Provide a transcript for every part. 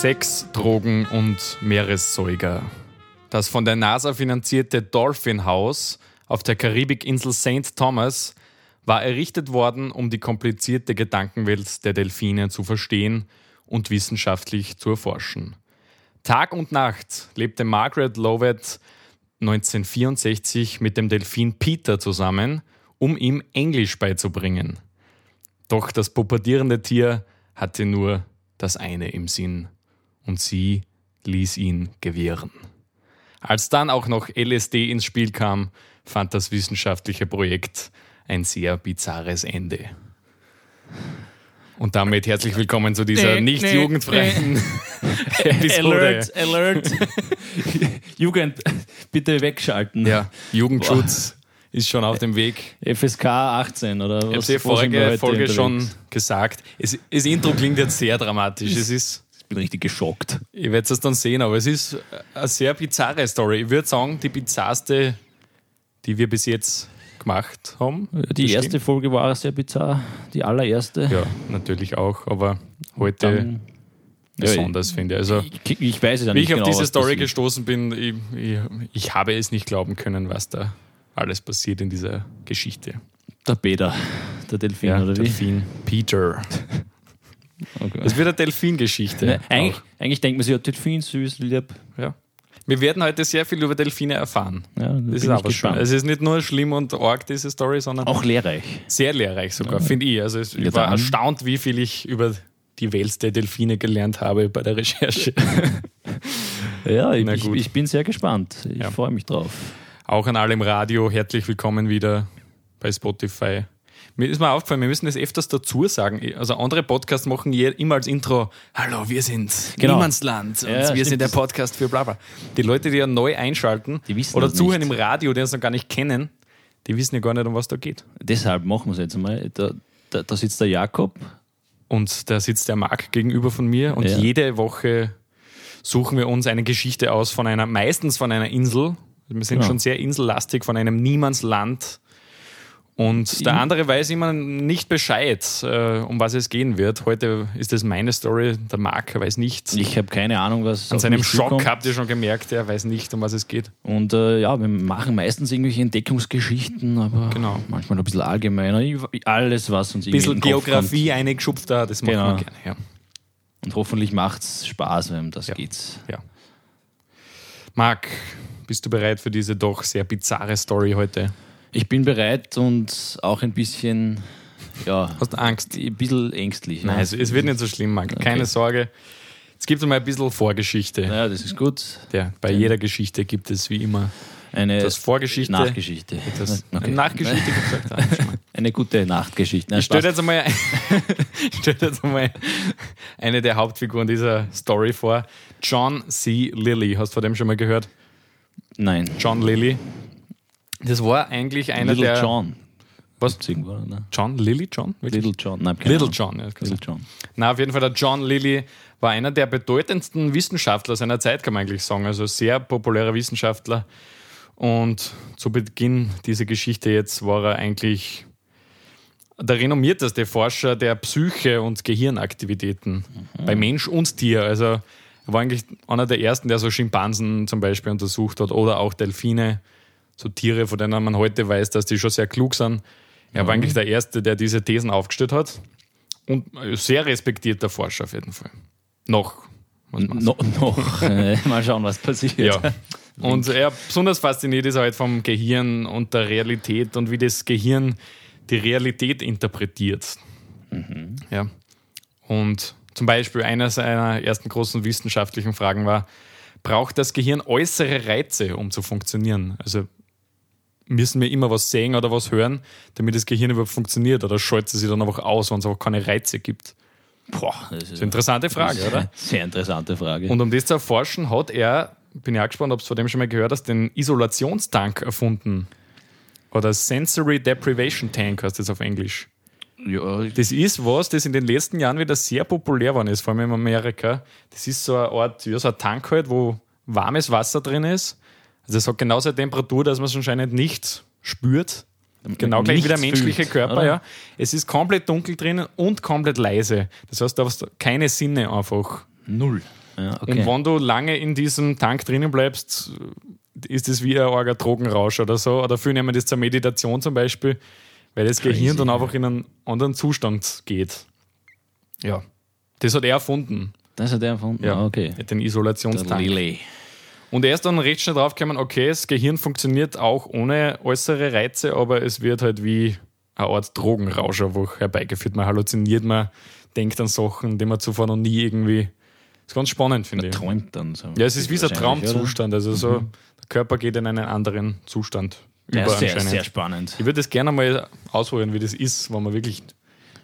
Sex, Drogen und Meeressäuger. Das von der NASA finanzierte Dolphin House auf der Karibikinsel St. Thomas war errichtet worden, um die komplizierte Gedankenwelt der Delfine zu verstehen und wissenschaftlich zu erforschen. Tag und Nacht lebte Margaret Lovett 1964 mit dem Delfin Peter zusammen, um ihm Englisch beizubringen. Doch das pubertierende Tier hatte nur das eine im Sinn und sie ließ ihn gewähren. Als dann auch noch LSD ins Spiel kam, fand das wissenschaftliche Projekt ein sehr bizarres Ende. Und damit herzlich willkommen zu dieser Nee, nicht nee, jugendfreien Episode. Alert, Alert. Jugend, bitte wegschalten. Ja, Jugendschutz ist schon auf dem Weg. FSK 18 oder Ich habe was? wir vorige heute Folge unterwegs? schon gesagt. Es, das Intro klingt jetzt sehr dramatisch. Es ist, Ich bin richtig geschockt. ihr werdet es dann sehen, aber es ist eine sehr bizarre Story. Ich würde sagen, die bizarrste, die wir bis jetzt gemacht haben. Die Das erste stimmt. Folge war sehr bizarr. Die allererste. Ja, natürlich auch, aber heute Dann, besonders, finde ich. Also, ich, ich weiß es ja wie nicht ich auf genau, diese was Story passiert. gestoßen bin, ich, ich, ich habe es nicht glauben können, was da alles passiert in dieser Geschichte. Der Peter, der Delfin, oder wie? Delfin Peter. Okay. Es wird eine Delfin-Geschichte. Ne, eigentlich, eigentlich denkt man sich, ja, Delfin, süß, lieb. Ja. Wir werden heute sehr viel über Delfine erfahren. Ja, da Das ist aber schon. gespannt. Es ist nicht nur schlimm und arg, diese Story, sondern Auch lehrreich. sehr lehrreich sogar, finde ich. Also es- ich Ja, war erstaunt, wie viel ich über die Welt der Delfine gelernt habe bei der Recherche. Ja, ich, ich, ich bin sehr gespannt. Ich Ja. freue mich drauf. Auch an alle im Radio, herzlich willkommen wieder bei Spotify. Mir ist mal aufgefallen, wir müssen das öfters dazu sagen. Also andere Podcasts machen immer als Intro, hallo, wir sind Genau. Niemandsland und Ja, wir stimmt. sind der Podcast für bla bla. Die Leute, die ja neu einschalten oder zuhören nicht. im Radio, die uns noch gar nicht kennen, die wissen ja gar nicht, um was da geht. Deshalb machen wir es jetzt einmal. Da, da, da sitzt der Jakob. Und da sitzt der Marc gegenüber von mir und Ja. jede Woche suchen wir uns eine Geschichte aus von einer, meistens von einer Insel. Wir sind Genau. schon sehr insellastig, von einem Niemandsland. Und der In- andere weiß immer nicht Bescheid, äh, um was es gehen wird. Heute ist es meine Story, der Marc weiß nicht. Ich habe keine Ahnung, was An seinem Schock zukommt. habt ihr schon gemerkt, er weiß nicht, um was es geht. Und äh, ja, wir machen meistens irgendwelche Entdeckungsgeschichten, aber Genau. manchmal ein bisschen allgemeiner. Alles, was uns Ein irgendwie bisschen in den Kopf Geografie eingeschupft da, das machen Genau. wir gerne. Ja. Und hoffentlich macht es Spaß, wenn das Ja. geht's. Ja. Marc, bist du bereit für diese doch sehr bizarre Story heute? Ich bin bereit und auch ein bisschen, ja, Hast du Angst? ein bisschen ängstlich. Nein, ja. es, wird nicht so schlimm, Marc. Keine Sorge. Es gibt mal ein bisschen Vorgeschichte. Ja, das ist gut. Ja, bei jeder Geschichte gibt es wie immer Eine das Vorgeschichte. Nachgeschichte. Das Okay. Nachgeschichte. Eine gute Nachtgeschichte. Nein, Ich stelle jetzt einmal, stell jetzt einmal eine der Hauptfiguren dieser Story vor. John C. Lilly. Hast du von dem schon mal gehört? Nein. John Lilly. Das war eigentlich einer Little der. John. Was? Irgendwo, ne? John Lilly? John? Wirklich? Little John. Nein, Little. John, ja. Little. John. Na, auf jeden Fall, der John Lilly war einer der bedeutendsten Wissenschaftler seiner Zeit, kann man eigentlich sagen. Also sehr populärer Wissenschaftler. Und zu Beginn dieser Geschichte jetzt war er eigentlich der renommierteste Forscher der Psyche und Gehirnaktivitäten bei Mensch und Tier. Also er war eigentlich einer der ersten, der so Schimpansen zum Beispiel untersucht hat oder auch Delfine, so Tiere, von denen man heute weiß, dass die schon sehr klug sind. Er war eigentlich der Erste, der diese Thesen aufgestellt hat. Und ein sehr respektierter Forscher auf jeden Fall. Noch. No, noch. Äh, Mal schauen, was passiert. Ja. Und er besonders fasziniert ist halt vom Gehirn und der Realität und wie das Gehirn die Realität interpretiert. Ja. Und zum Beispiel einer seiner ersten großen wissenschaftlichen Fragen war, braucht das Gehirn äußere Reize, um zu funktionieren? Also müssen wir immer was sehen oder was hören, damit das Gehirn überhaupt funktioniert oder schaltet es sich dann einfach aus, wenn es auch keine Reize gibt? Boah, das ist eine interessante Frage, ist oder? Sehr interessante Frage. Und um das zu erforschen, hat er, bin ich auch gespannt, ob du von dem schon mal gehört hast, den Isolationstank erfunden. Oder Sensory Deprivation Tank heißt das auf Englisch. ja, Das ist was, das in den letzten Jahren wieder sehr populär geworden ist, vor allem in Amerika. Das ist so eine Art, ja, so ein Tank halt, wo warmes Wasser drin ist. Also es hat genauso eine Temperatur, dass man es anscheinend nicht spürt. Genau gleich wie der menschliche fühlt, Körper, oder? ja. Es ist komplett dunkel drinnen und komplett leise. Das heißt, du hast keine Sinne einfach Null. Ja, okay. Und wenn du lange in diesem Tank drinnen bleibst, ist das wie ein arger Drogenrausch oder so. Oder viele nehmen das zur Meditation zum Beispiel, weil das Crazy, Gehirn dann einfach in einen anderen Zustand geht. Ja. Das hat er erfunden. das hat er erfunden. Ja. Ah, okay. Den Der Isolationstank. Lilly. Und er ist dann recht schnell draufgekommen, okay, das Gehirn funktioniert auch ohne äußere Reize, aber es wird halt wie eine Art Drogenrausch einfach herbeigeführt. Man halluziniert, man denkt an Sachen, die man zuvor noch nie irgendwie. Das ist ganz spannend, finde ich. träumt dann so. Ja, es ist wie so ein? Traumzustand. Also so, der Körper geht in einen anderen Zustand Der über ist sehr, sehr spannend. Ich würde das gerne mal ausprobieren, wie das ist, wenn man wirklich,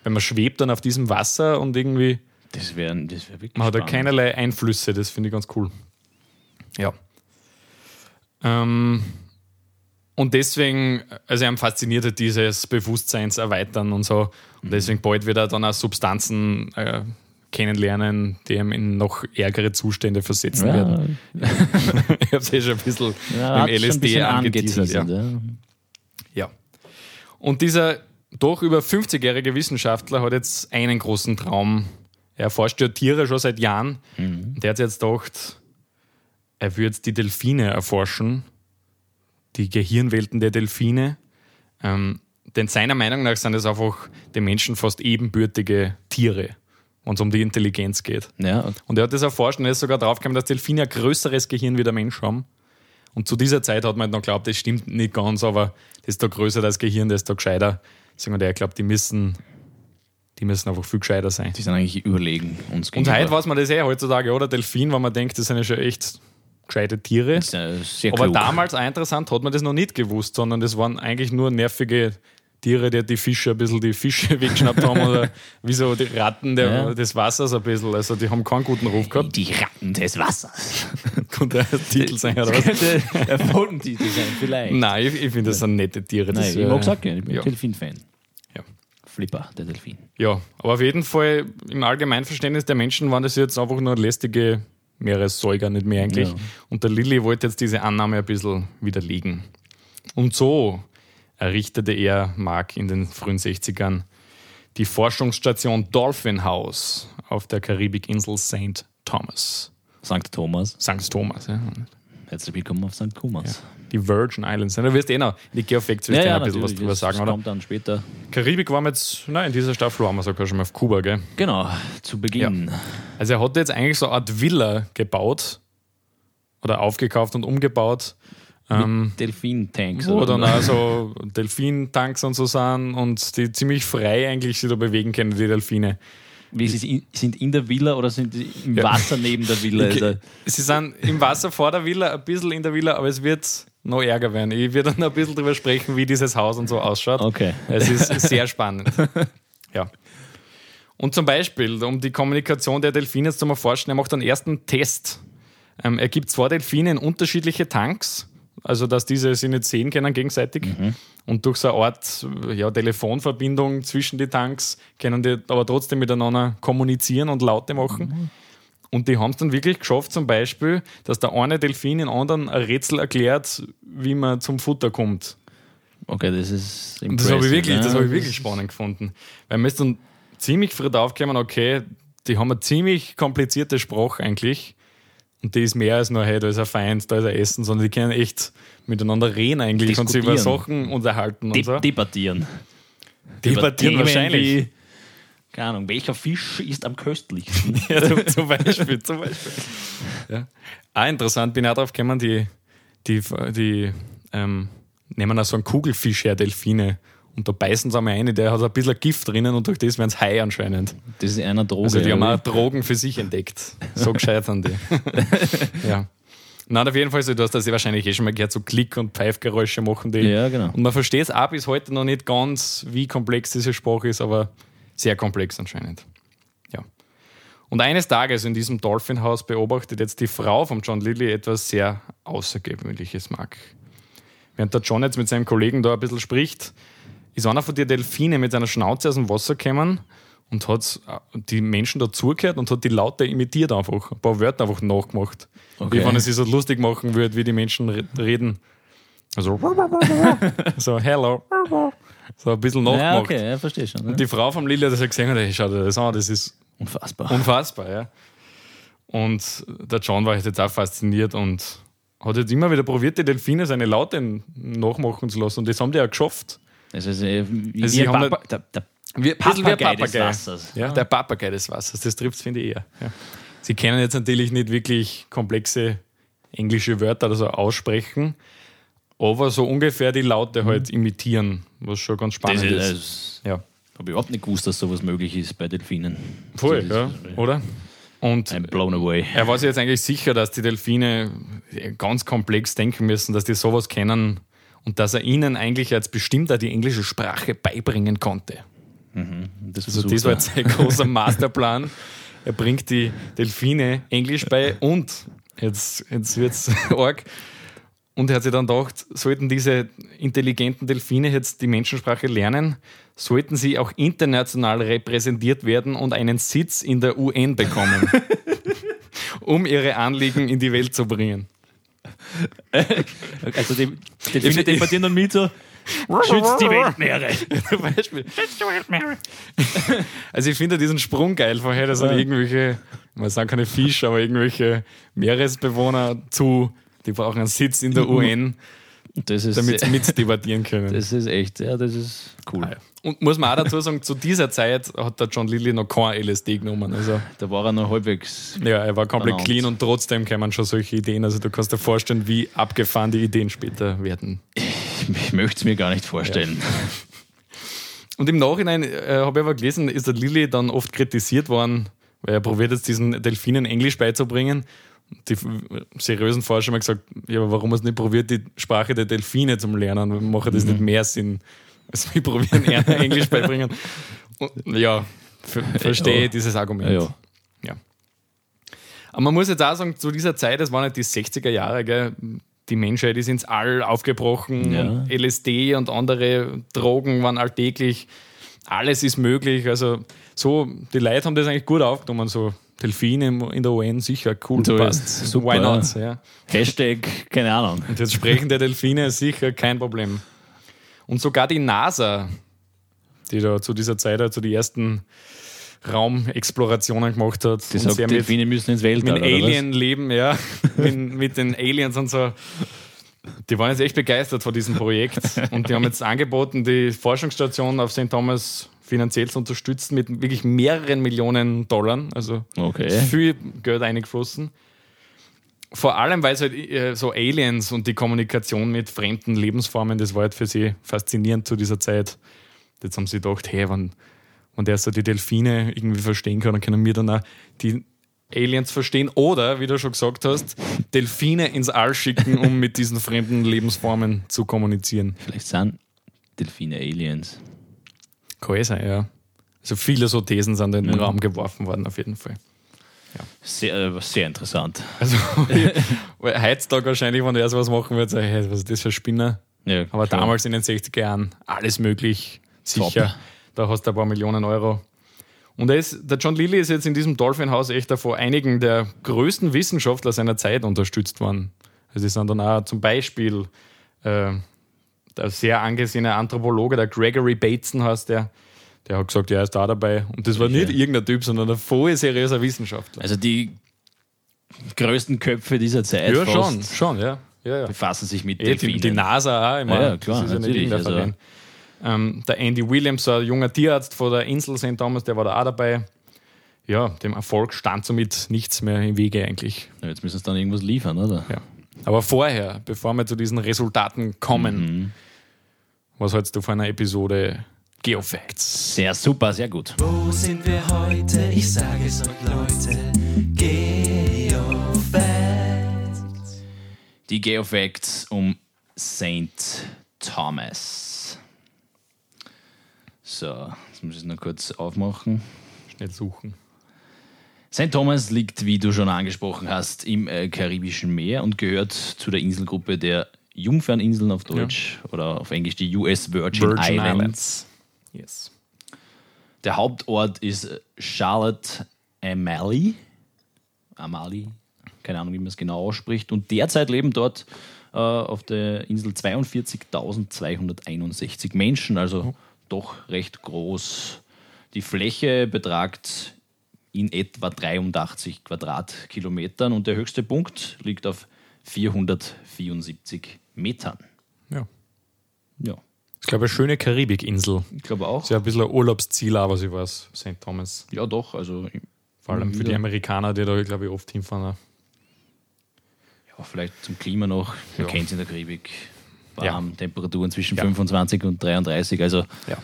wenn man schwebt dann auf diesem Wasser und irgendwie, Das wäre das wär wirklich man hat ja spannend. keinerlei Einflüsse, das finde ich ganz cool. Ja. Ähm, und deswegen, also einem fasziniert halt dieses Bewusstseinserweitern und so. Und deswegen bald wird er dann auch Substanzen äh, kennenlernen, die ihm in noch ärgere Zustände versetzen werden. Ja, Ich habe es eh schon ein bisschen ja, mit LSD angeteasert. Ja. ja. Und dieser doch über 50-jährige Wissenschaftler hat jetzt einen großen Traum. Er forscht ja Tiere schon seit Jahren. Und der hat jetzt gedacht, er würde jetzt die Delfine erforschen, die Gehirnwelten der Delfine. Ähm, denn seiner Meinung nach sind es einfach den Menschen fast ebenbürtige Tiere, wenn es um die Intelligenz geht. Ja, Und er hat das erforscht und er ist sogar draufgekommen, dass Delfine ein größeres Gehirn wie der Mensch haben. Und zu dieser Zeit hat man halt noch geglaubt, das stimmt nicht ganz, aber desto größer das Gehirn, desto gescheiter. Deswegen hat er geglaubt, die müssen, die müssen einfach viel gescheiter sein. die sind eigentlich überlegen uns Und gegenüber. heute weiß man das eh heutzutage, oder? Delfin, wenn man denkt, das sind ja schon echt gescheite Tiere. Das äh, Aber damals auch interessant, hat man das noch nicht gewusst, sondern das waren eigentlich nur nervige Tiere, die die Fische ein bisschen die Fische weggeschnappt haben oder wie so die Ratten der, Ja. des Wassers ein bisschen. Also die haben keinen guten Ruf gehabt. Die Ratten des Wassers. Könnte ein Titel sein, oder was? könnte ein Folgentitel sein, vielleicht. Nein, ich, ich finde, das sind nette Tiere. Das, Nein, ich äh, mag es auch gerne. Ich bin ja. Delfin-Fan. Ja. Flipper, der Delfin. ja, aber auf jeden Fall im Allgemeinverständnis der Menschen waren das jetzt einfach nur lästige Meeressäuger, nicht mehr eigentlich. Ja. Und der Lilly wollte jetzt diese Annahme ein bisschen widerlegen. Und so errichtete er, Mark, in den frühen 60ern die Forschungsstation Dolphin House auf der Karibikinsel St. Thomas. St. Thomas. St. Thomas, ja. Herzlich willkommen auf St. Thomas. Die Virgin Islands. Da wirst du eh noch, in die Geofacts du eh noch ein bisschen was drüber sagen, das oder? kommt dann später. Karibik waren wir jetzt, nein, in dieser Staffel waren wir sogar schon mal auf Kuba, gell? Genau, zu Beginn. Also er hat jetzt eigentlich so eine Art Villa gebaut oder aufgekauft und umgebaut, ähm, Delfin-Tanks. wo dann auch so Delfintanks und so sind und die ziemlich frei eigentlich sich da bewegen können, die Delfine. Wie sie in- sind in der Villa oder sind sie im Ja. Wasser neben der Villa? Okay. Also, Sie sind im Wasser vor der Villa, ein bisschen in der Villa, aber es wird noch ärger werden. Ich werde dann ein bisschen drüber sprechen, wie dieses Haus und so ausschaut. Okay. Es ist sehr spannend. Ja. Und zum Beispiel, um die Kommunikation der Delfine zu erforschen, er macht einen ersten Test. Ähm, er gibt zwei Delfine in unterschiedliche Tanks, also dass diese sich nicht sehen können gegenseitig. Und durch so eine Art ja, Telefonverbindung zwischen die Tanks können die aber trotzdem miteinander kommunizieren und Laute machen. Und die haben es dann wirklich geschafft, zum Beispiel, dass der eine Delfin den anderen ein Rätsel erklärt, wie man zum Futter kommt. okay, das ist das habe ich, wirklich, das ja. hab ich wirklich spannend gefunden. Weil man ist dann ziemlich früh draufgekommen, okay, die haben eine ziemlich komplizierte Sprache eigentlich. Und die ist mehr als nur, hey, da ist ein Feind, da ist ein Essen, sondern die können echt miteinander reden eigentlich und sich über. Sachen unterhalten und De so. Debattieren. Debattieren wahrscheinlich. Keine Ahnung, welcher Fisch ist am köstlichsten? Ja, zum, zum Beispiel. Zum Beispiel. Ja. Auch interessant, bin ich auch drauf gekommen, die, die, die ähm, nehmen auch so einen Kugelfisch her, Delfine. Und da beißen sie einmal rein, der hat ein bisschen Gift drinnen und durch das werden es Hai anscheinend. Das ist einer Droge. Also die haben auch Drogen für sich entdeckt. So gescheit sind die. ja. Nein, auf jeden Fall so, du hast das ja wahrscheinlich eh schon mal gehört, so Klick- und Pfeifgeräusche machen die. Ja, genau. Und man versteht es auch bis heute noch nicht ganz, wie komplex diese Sprache ist, aber sehr komplex anscheinend. Ja. Und eines Tages in diesem Dolphin-Haus beobachtet jetzt die Frau von John Lilly etwas sehr Außergewöhnliches, Mark. Während der John jetzt mit seinem Kollegen da ein bisschen spricht, ist einer von den Delfine mit seiner Schnauze aus dem Wasser gekommen und hat die Menschen dazugehört und hat die Laute imitiert einfach. Ein paar Wörter einfach nachgemacht. Okay. Wie wenn es sich so lustig machen würde, wie die Menschen re- reden. Also so, hello. So ein bisschen nachgemacht. Ja, okay, ja, verstehe schon. Ne? Die Frau vom Lilly hat das ja gesehen und hey, schau dir das an, das ist Unfassbar. unfassbar, ja. Und der John war jetzt auch fasziniert und hat jetzt immer wieder probiert, die Delfine seine Laute nachmachen zu lassen. Und das haben die auch geschafft. Also, also wie Also haben Papa, der, der Wie, wie ein Papagei des Papagei. Wassers. Ja, der Papagei des Wassers. Das trifft es, finde ich eher. Ja. Sie können jetzt natürlich nicht wirklich komplexe englische Wörter oder so aussprechen, aber so ungefähr die Laute halt imitieren, was schon ganz Mhm. das spannend ist, ist. das Ja, habe ich überhaupt nicht gewusst, dass sowas möglich ist bei Delfinen. voll, Also ja, ist- oder? Und I'm blown away. er war sich jetzt eigentlich sicher, dass die Delfine ganz komplex denken müssen, dass die sowas kennen und dass er ihnen eigentlich als bestimmter die englische Sprache beibringen konnte. Das Also das war jetzt sein großer Masterplan. Er bringt die Delfine Englisch bei und jetzt, jetzt wird es arg. Und er hat sich dann gedacht, sollten diese intelligenten Delfine jetzt die Menschensprache lernen, sollten sie auch international repräsentiert werden und einen Sitz in der UN bekommen, um ihre Anliegen in die Welt zu bringen. Also die Delfine debattieren dann mit so, schützt die Weltmeere. Zum Beispiel. Also ich finde diesen Sprung geil vorher, dass dann irgendwelche, man sagen keine Fische, aber irgendwelche Meeresbewohner zu, die brauchen einen Sitz in der UN, Das ist, damit sie mitdebattieren können. das ist echt, ja, das ist cool. Und muss man auch dazu sagen, zu dieser Zeit hat der John Lilly noch kein LSD genommen. Also Da war er noch halbwegs. ja, er war komplett Verdammt. clean und trotzdem kämen schon solche Ideen. Also du kannst dir vorstellen, wie abgefahren die Ideen später werden. Ich möchte es mir gar nicht vorstellen. Und im Nachhinein äh, habe ich aber gelesen, ist der Lilly dann oft kritisiert worden, weil er probiert jetzt diesen Delfinen Englisch beizubringen. Die seriösen Forscher haben gesagt, ja, warum hast du nicht probiert, die Sprache der Delfine zu lernen? Macht das nicht mehr Sinn, als wir probieren, ihnen Englisch beibringen? Und, ja, ver verstehe Ja. dieses Argument. Ja. Ja. Aber man muss jetzt auch sagen, zu dieser Zeit, das waren halt die 60er Jahre, gell? die Menschheit ist ins All aufgebrochen, Ja. und LSD und andere Drogen waren alltäglich, alles ist möglich. Also so, die Leute haben das eigentlich gut aufgenommen, so Delfine in der UN, sicher cool, So, passt. super, Why not? Ja. Hashtag, keine Ahnung. Und jetzt sprechen der Delfine sicher kein Problem. Und sogar die NASA, die da zu dieser Zeit also die ersten Raumexplorationen gemacht hat, Die sagt, Delfine müssen ins Weltall. mit oder was? Alien leben, ja, mit, mit den Aliens und so. Die waren jetzt echt begeistert von diesem Projekt und die haben jetzt angeboten, die Forschungsstation auf St. Thomas finanziell zu unterstützen mit wirklich mehreren Millionen Dollar, also Okay. viel Geld eingeflossen. Vor allem, weil es halt äh, so Aliens und die Kommunikation mit fremden Lebensformen, das war halt für sie faszinierend zu dieser Zeit. Jetzt haben sie gedacht, hey, wenn, wenn der so die Delfine irgendwie verstehen kann, dann können wir dann auch die Aliens verstehen. Oder, wie du schon gesagt hast, Delfine ins All schicken, um mit diesen fremden Lebensformen zu kommunizieren. Vielleicht sind Delfine Aliens. Kann eh sein, ja. Also viele so Thesen sind in den Mhm. Raum geworfen worden, auf jeden Fall. Sehr, äh, sehr interessant. Also, heutzutage wahrscheinlich, wenn er so was machen würde, sage ich, hey, was ist das für ein Spinner? Ja, Aber klar. damals in den 60er Jahren alles möglich, sicher. Top. Da hast du ein paar Millionen Euro. Und er ist, der John Lilly ist jetzt in diesem Dolphin-Haus echt von einigen der größten Wissenschaftler seiner Zeit unterstützt worden. Also die sind dann auch zum Beispiel äh, der sehr angesehene Anthropologe, der Gregory Bateson heißt der, der hat gesagt, ja, er ist da dabei. Und das war nicht irgendein Typ, sondern ein voll seriöser Wissenschaftler. Also die größten Köpfe dieser Zeit ja, schon, schon, ja. ja, ja. befassen sich mit Eh, die, die NASA auch, ich meine, Ja, ja, klar, ja natürlich, irgendein also-. Ähm, der Andy Williams, ein junger Tierarzt von der Insel St. Thomas, der war da auch dabei. Ja, dem Erfolg stand somit nichts mehr im Wege eigentlich. Ja, jetzt müssen sie dann irgendwas liefern, oder? Ja. Aber vorher, bevor wir zu diesen Resultaten kommen, was hältst du von einer Episode Geofacts? Sehr super, sehr gut. Wo sind wir heute? Ich sage es euch, Leute. Geofacts. Die Geofacts um St. Thomas. So, jetzt muss ich es noch kurz aufmachen. Schnell suchen. St. Thomas liegt, wie du schon angesprochen hast, im äh, Karibischen Meer und gehört zu der Inselgruppe der Jungferninseln auf Deutsch oder auf Englisch die US Virgin, Virgin Islands. Islands. Yes. Der Hauptort ist Charlotte Amalie. Amalie, keine Ahnung, wie man es genau ausspricht. Und derzeit leben dort äh, auf der Insel 42.261 Menschen, also doch recht groß. Die Fläche betragt in etwa 83 Quadratkilometern und der höchste Punkt liegt auf 474 Metern. Ja. Ja, Ich glaube, eine schöne Karibikinsel. ich glaube auch. Ist ja ein bisschen ein Urlaubsziel, aber sie weiß, St. Thomas. Ja, doch. Also, Vor allem für die Ja. Amerikaner, die da, glaube ich, oft hinfahren. ja, vielleicht zum Klima noch. Man Ja. kennt es in der Karibik. Ja. Warm, Temperaturen zwischen Ja. 25 und 33. Also, Ja.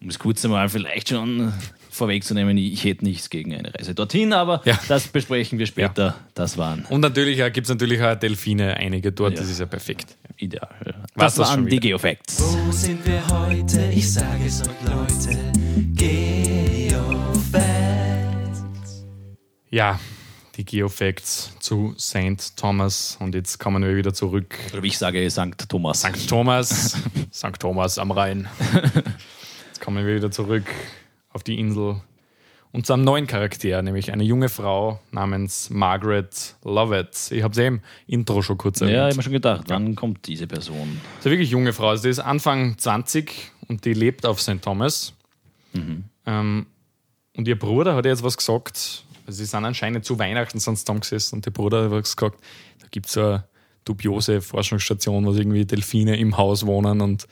um das kurz einmal vielleicht schon vorwegzunehmen, ich hätte nichts gegen eine Reise dorthin, aber Ja. das besprechen wir später. Das waren Und natürlich gibt es natürlich auch Delfine, einige dort, Ja. das ist ja perfekt. ideal. Ja. Was Das waren die wieder? Geofacts. Wo sind wir heute? Ich sage es euch, Leute. Geofacts. Ja, die Geofacts zu St. Thomas. Und jetzt kommen wir wieder zurück. Oder wie ich sage, St. Thomas. St. Thomas, St. Thomas am Rhein. Jetzt kommen wir wieder zurück auf die Insel und zu einem neuen Charakter, nämlich eine junge Frau namens Margaret Lovett. Ich habe sie im Intro schon kurz Ja, ich erwähnt. habe mir schon gedacht, wann kommt diese Person? Das ist eine wirklich junge Frau. Also die ist Anfang 20 und die lebt auf St. Thomas. Ähm, und ihr Bruder hat ihr jetzt was gesagt. Also sie sind anscheinend zu Weihnachten sonst zusammengesessen und der Bruder hat was gesagt, da gibt es eine dubiose Forschungsstation, wo irgendwie Delfine im Haus wohnen und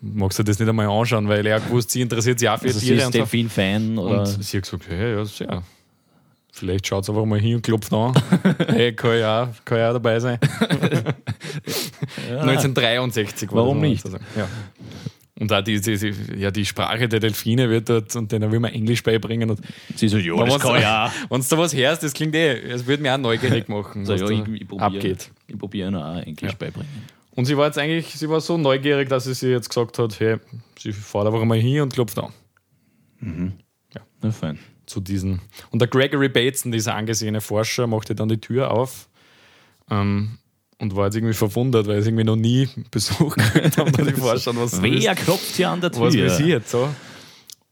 magst du das nicht einmal anschauen, weil er gewusst, sie interessiert sich auch für Also sie Tiere ist und so. Delfin-Fan oder? Und sie hat gesagt, hey, ja, sehr. Vielleicht schaut sie einfach mal hin und klopft an. hey, kann ich auch, kann auch dabei sein. 1963 war Warum das, nicht? Ja. Und auch die, die, die, ja, die Sprache der Delfine wird dort und denen will man Englisch beibringen. Und sie so, ja, wenn das kann ja. du da was hörst, das klingt eh, es würde mich auch neugierig machen, So, was ja, da ich, ich probiere abgeht. ich probiere auch Englisch Ja. beibringen. Und sie war jetzt eigentlich, sie war so neugierig, dass sie sich jetzt gesagt hat, hey, sie fährt einfach mal hin und klopft an. Na fein. zu diesen. Und der Gregory Bateson, dieser angesehene Forscher, machte dann die Tür auf ähm, und war jetzt irgendwie verwundert, weil es irgendwie noch nie Besuch gekriegt haben, die Forscher, was, Wer klopft hier an der Tür? was jetzt so?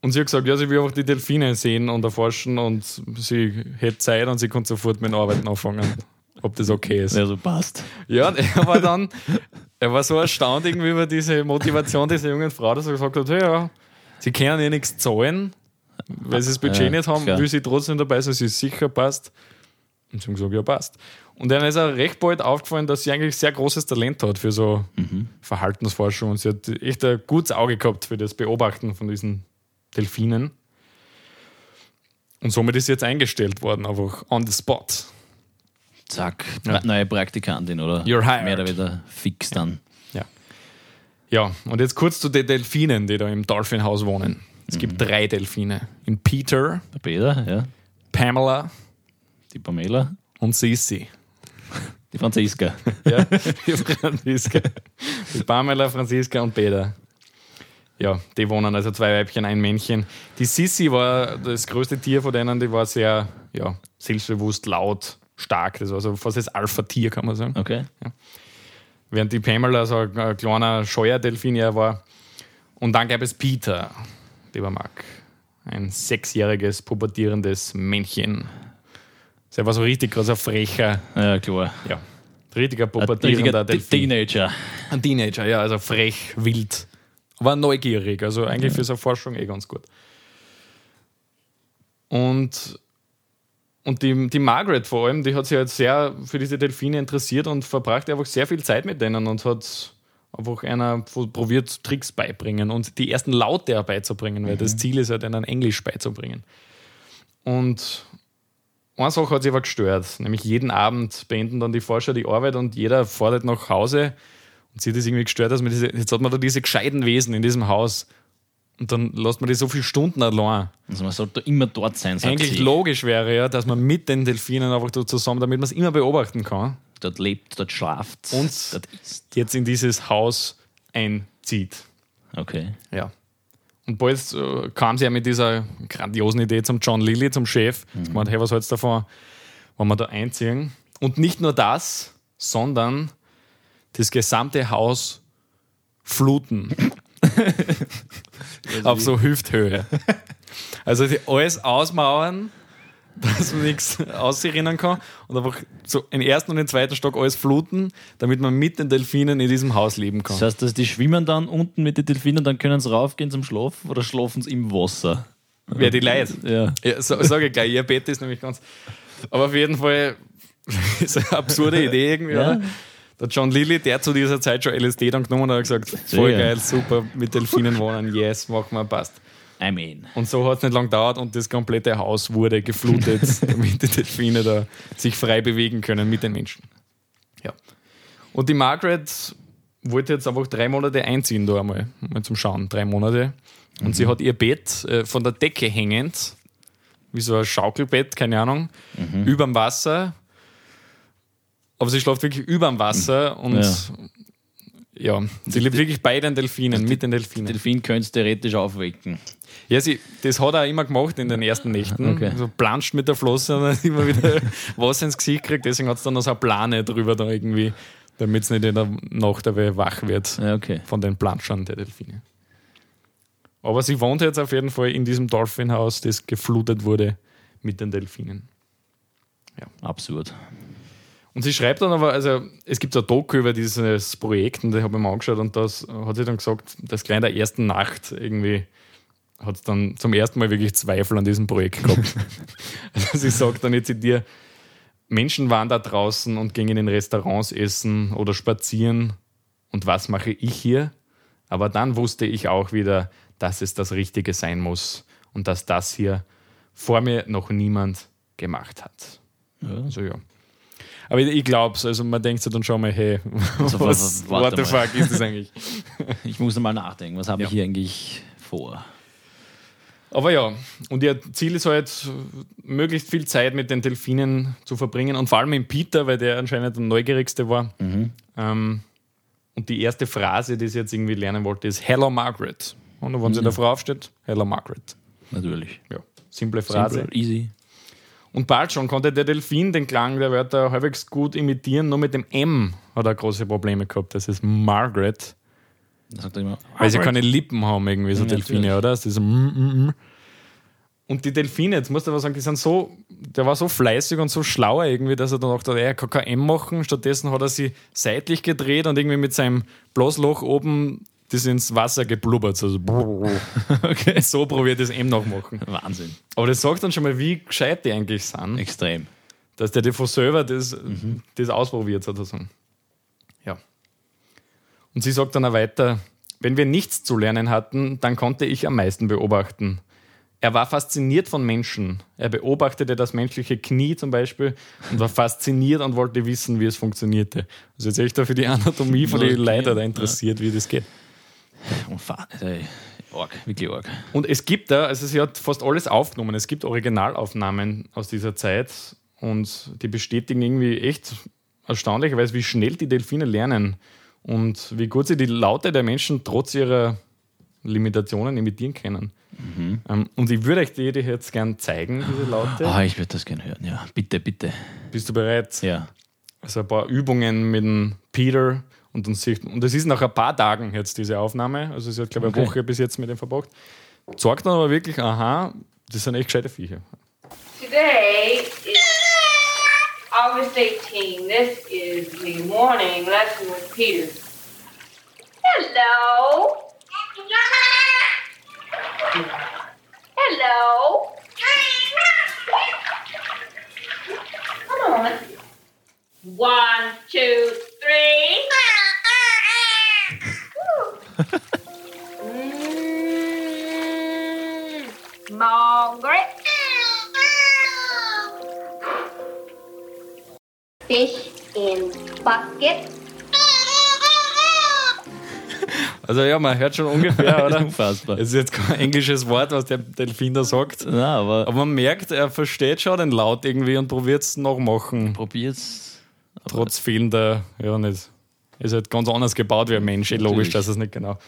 Und sie hat gesagt, ja, sie will einfach die Delfine sehen und erforschen und sie hätte Zeit und sie konnte sofort mit dem Arbeiten anfangen, ob das okay ist. Ja, so passt. Ja, er war dann, er war so erstaunt irgendwie über diese Motivation dieser jungen Frau, dass er gesagt hat, hey, ja, sie können ja nichts zahlen, weil sie das Budget Ja, nicht haben, klar. will sie trotzdem dabei sein, sie ist sicher passt. Und sie haben gesagt, ja, passt. Und dann ist auch recht bald aufgefallen, dass sie eigentlich sehr großes Talent hat für so Verhaltensforschung und sie hat echt ein gutes Auge gehabt für das Beobachten von diesen Delfinen. Und somit ist sie jetzt eingestellt worden, einfach on the spot. Zack. Pra Neue Praktikantin, oder? You're hired. Mehr oder weniger fix dann. Ja. Ja, und jetzt kurz zu den Delfinen, die da im Dolphinhaus wohnen. Es gibt drei Delfine. In Peter, Der Peter, ja. Pamela Die Pamela. und Sissi. Die Franziska. Ja, die Franziska. Die Pamela, Franziska und Peter. Ja, die wohnen also zwei Weibchen, ein Männchen. Die Sissi war das größte Tier von denen, die war sehr ja, selbstbewusst, laut, stark. Das war so fast das Alpha-Tier, kann man sagen. Okay. während die Pamela so ein, ein kleiner Scheuerdelfin eher war. Und dann gab es Peter, lieber Marc, ein sechsjähriges, pubertierendes Männchen. Der war so richtig großer frecher, Ja, klar. ja, richtiger pubertierender Delfin. Teenager. Ein Teenager, ja, also frech, wild. Aber neugierig, also eigentlich für so eine Forschung eh ganz gut. Und, und die, die Margaret vor allem, die hat sich halt sehr für diese Delfine interessiert und verbrachte einfach sehr viel Zeit mit denen und hat einfach einer probiert, Tricks beibringen und die ersten Laute beizubringen, weil das Ziel ist halt, ihnen Englisch beizubringen. Und eine Sache hat sie aber gestört, nämlich jeden Abend beenden dann die Forscher die Arbeit und jeder fordert nach Hause und sie hat das irgendwie gestört, dass man diese, jetzt hat man da diese gescheiten Wesen in diesem Haus und dann lässt man die so viele Stunden allein. Also man sollte immer dort sein, sagt Eigentlich sie. logisch wäre ja, dass man mit den Delfinen einfach da zusammen, damit man es immer beobachten kann, Dort lebt, dort schlaft. Und- dort ist. jetzt in dieses Haus einzieht. Okay. Ja. Und bald äh, kam sie ja mit dieser grandiosen Idee zum John Lilly, zum Chef. Mhm. gemeint, hey, was hältst du davon, wenn wir da einziehen? Und nicht nur das, sondern das gesamte Haus fluten. Auf so Hüfthöhe. Also die alles ausmauern, dass man nichts ausserinnen kann und einfach so im ersten und im zweiten Stock alles fluten, damit man mit den Delfinen in diesem Haus leben kann. Das heißt, dass die schwimmen dann unten mit den Delfinen, dann können sie raufgehen zum Schlafen oder schlafen sie im Wasser? Wer die Leute. Ja. Ja, so, sage ich gleich, ihr Bett ist nämlich ganz. Aber auf jeden Fall ist eine absurde Idee irgendwie, Ja. oder? Der John Lilly, der zu dieser Zeit schon LSD dann genommen hat, hat gesagt: voll geil, super, mit Delfinen wohnen, yes, machen wir, passt. I mean. Und so hat es nicht lange gedauert und das komplette Haus wurde geflutet, damit die Delfine da sich frei bewegen können mit den Menschen. Ja. Und die Margaret wollte jetzt einfach drei Monate einziehen, da einmal, mal zum Schauen, drei Monate. Und sie hat ihr Bett äh, von der Decke hängend, wie so ein Schaukelbett, keine Ahnung, überm Wasser. Aber sie schläft wirklich überm Wasser und ja, sie lebt wirklich bei den Delfinen, mit den Delfinen. Delfin könntest du theoretisch aufwecken. Ja, sie, das hat er auch immer gemacht in den ersten Nächten. Okay. So planscht mit der Flosse und dann immer wieder Wasser ins Gesicht kriegt. Deswegen hat es dann noch so eine Plane drüber da irgendwie, damit es nicht in der Nacht dabei wach wird Ja, okay. von den Planschern der Delfine. Aber sie wohnt jetzt auf jeden Fall in diesem Dolphinhaus, das geflutet wurde mit den Delfinen. Absurd. Und sie schreibt dann aber, also es gibt so ein Doku über dieses Projekt und ich habe mir mal angeschaut und das hat sie dann gesagt, dass gleich in der ersten Nacht irgendwie hat es dann zum ersten Mal wirklich Zweifel an diesem Projekt gehabt. also sie sagt dann jetzt in dir, Menschen waren da draußen und gingen in Restaurants essen oder spazieren und was mache ich hier? Aber dann wusste ich auch wieder, dass es das Richtige sein muss und dass das hier vor mir noch niemand gemacht hat. Also ja. Aber ich, ich glaube es, also man denkt sich dann schon mal, hey, Also, was, warte what the fuck ist das eigentlich? Ich muss mal nachdenken, was habe Ja. ich hier eigentlich vor? Aber ja, und ihr Ziel ist halt, möglichst viel Zeit mit den Delfinen zu verbringen und vor allem mit Peter, weil der anscheinend der neugierigste war. Ähm, und die erste Phrase, die sie jetzt irgendwie lernen wollte, ist Hello Margaret. Und wenn sie in der Frau aufsteht, Hello Margaret. Natürlich. Ja, simple Phrase. Simple, easy. Und bald schon konnte der Delfin den Klang der Wörter halbwegs gut imitieren, nur mit dem M hat er große Probleme gehabt. Das ist Margaret. Da sagt er immer, Weil sie keine Lippen haben, irgendwie so Ja, Delfine, natürlich. oder? Das ist so, mm, mm, mm. Und die Delfine, jetzt musst du aber sagen, die sind so, der war so fleißig und so schlauer irgendwie, dass er dann dachte, ey, er kann kein M machen. Stattdessen hat er sie seitlich gedreht und irgendwie mit seinem Blasloch oben das ins Wasser geblubbert. Also, okay. So probiert das M nachmachen. Wahnsinn. Aber das sagt dann schon mal, wie gescheit die eigentlich sind Extrem. dass der von selber das, das ausprobiert sozusagen. Ja. Und sie sagt dann auch weiter, wenn wir nichts zu lernen hatten, dann konnte ich am meisten beobachten. Er war fasziniert von Menschen. Er beobachtete das menschliche Knie zum Beispiel und war fasziniert und wollte wissen, wie es funktionierte. Also jetzt echt da für die Anatomie von den okay. Leuten da interessiert, wie das geht. Unfassbar. Also, Org, wirklich arg. Und es gibt da, also sie hat fast alles aufgenommen. Es gibt Originalaufnahmen aus dieser Zeit und die bestätigen irgendwie echt erstaunlicherweise, wie schnell die Delfine lernen und wie gut sie die Laute der Menschen trotz ihrer Limitationen imitieren können. Ähm, und ich würde euch die jetzt gern zeigen, diese Laute. Ah, ich würde das gerne hören, ja. Bitte, bitte. Bist du bereit? Ja. Also ein paar Übungen mit dem Peter und dann sieht und es ist nach ein paar Tagen jetzt diese Aufnahme, also sie hat glaube ich eine Okay. Woche bis jetzt mit dem verbracht. Sagt dann aber wirklich, aha, das sind echt gescheite Viecher. Today is August 18. This is the morning lesson with Peter. Hello. Also ja, man hört schon ungefähr, oder? Unfassbar. Es ist jetzt kein englisches Wort, was der Delfin da sagt. Na, aber, Aber man merkt, er versteht schon den Laut irgendwie und probiert es nachmachen, probiert's. trotz fehlender, ja nicht. Ist halt ganz anders gebaut wie ein Mensch, eh logisch, Natürlich. dass es nicht genau.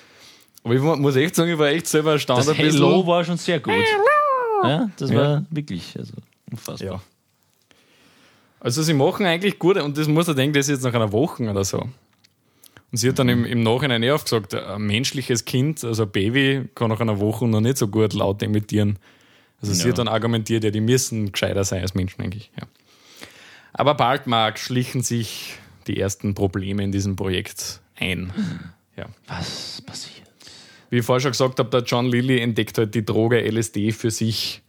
Aber ich mu- muss echt sagen, ich war echt selber erstaunt. Das. Hello war schon sehr gut. Ja, das Ja. war wirklich also, unfassbar. Ja. Also sie machen eigentlich gut und das muss er denken, das ist jetzt nach einer Woche oder so. Und sie hat dann im, im Nachhinein eh aufgesagt, ein menschliches Kind, also ein Baby, kann nach einer Woche noch nicht so gut laut imitieren. Also sie Ja. hat dann argumentiert, ja, die müssen gescheiter sein als Menschen eigentlich. Ja. Aber bald, Marc, schlichen sich die ersten Probleme in diesem Projekt ein. Ja. Was passiert? wie ich vorher schon gesagt habe, der John Lilly entdeckt halt die Droge LSD für sich.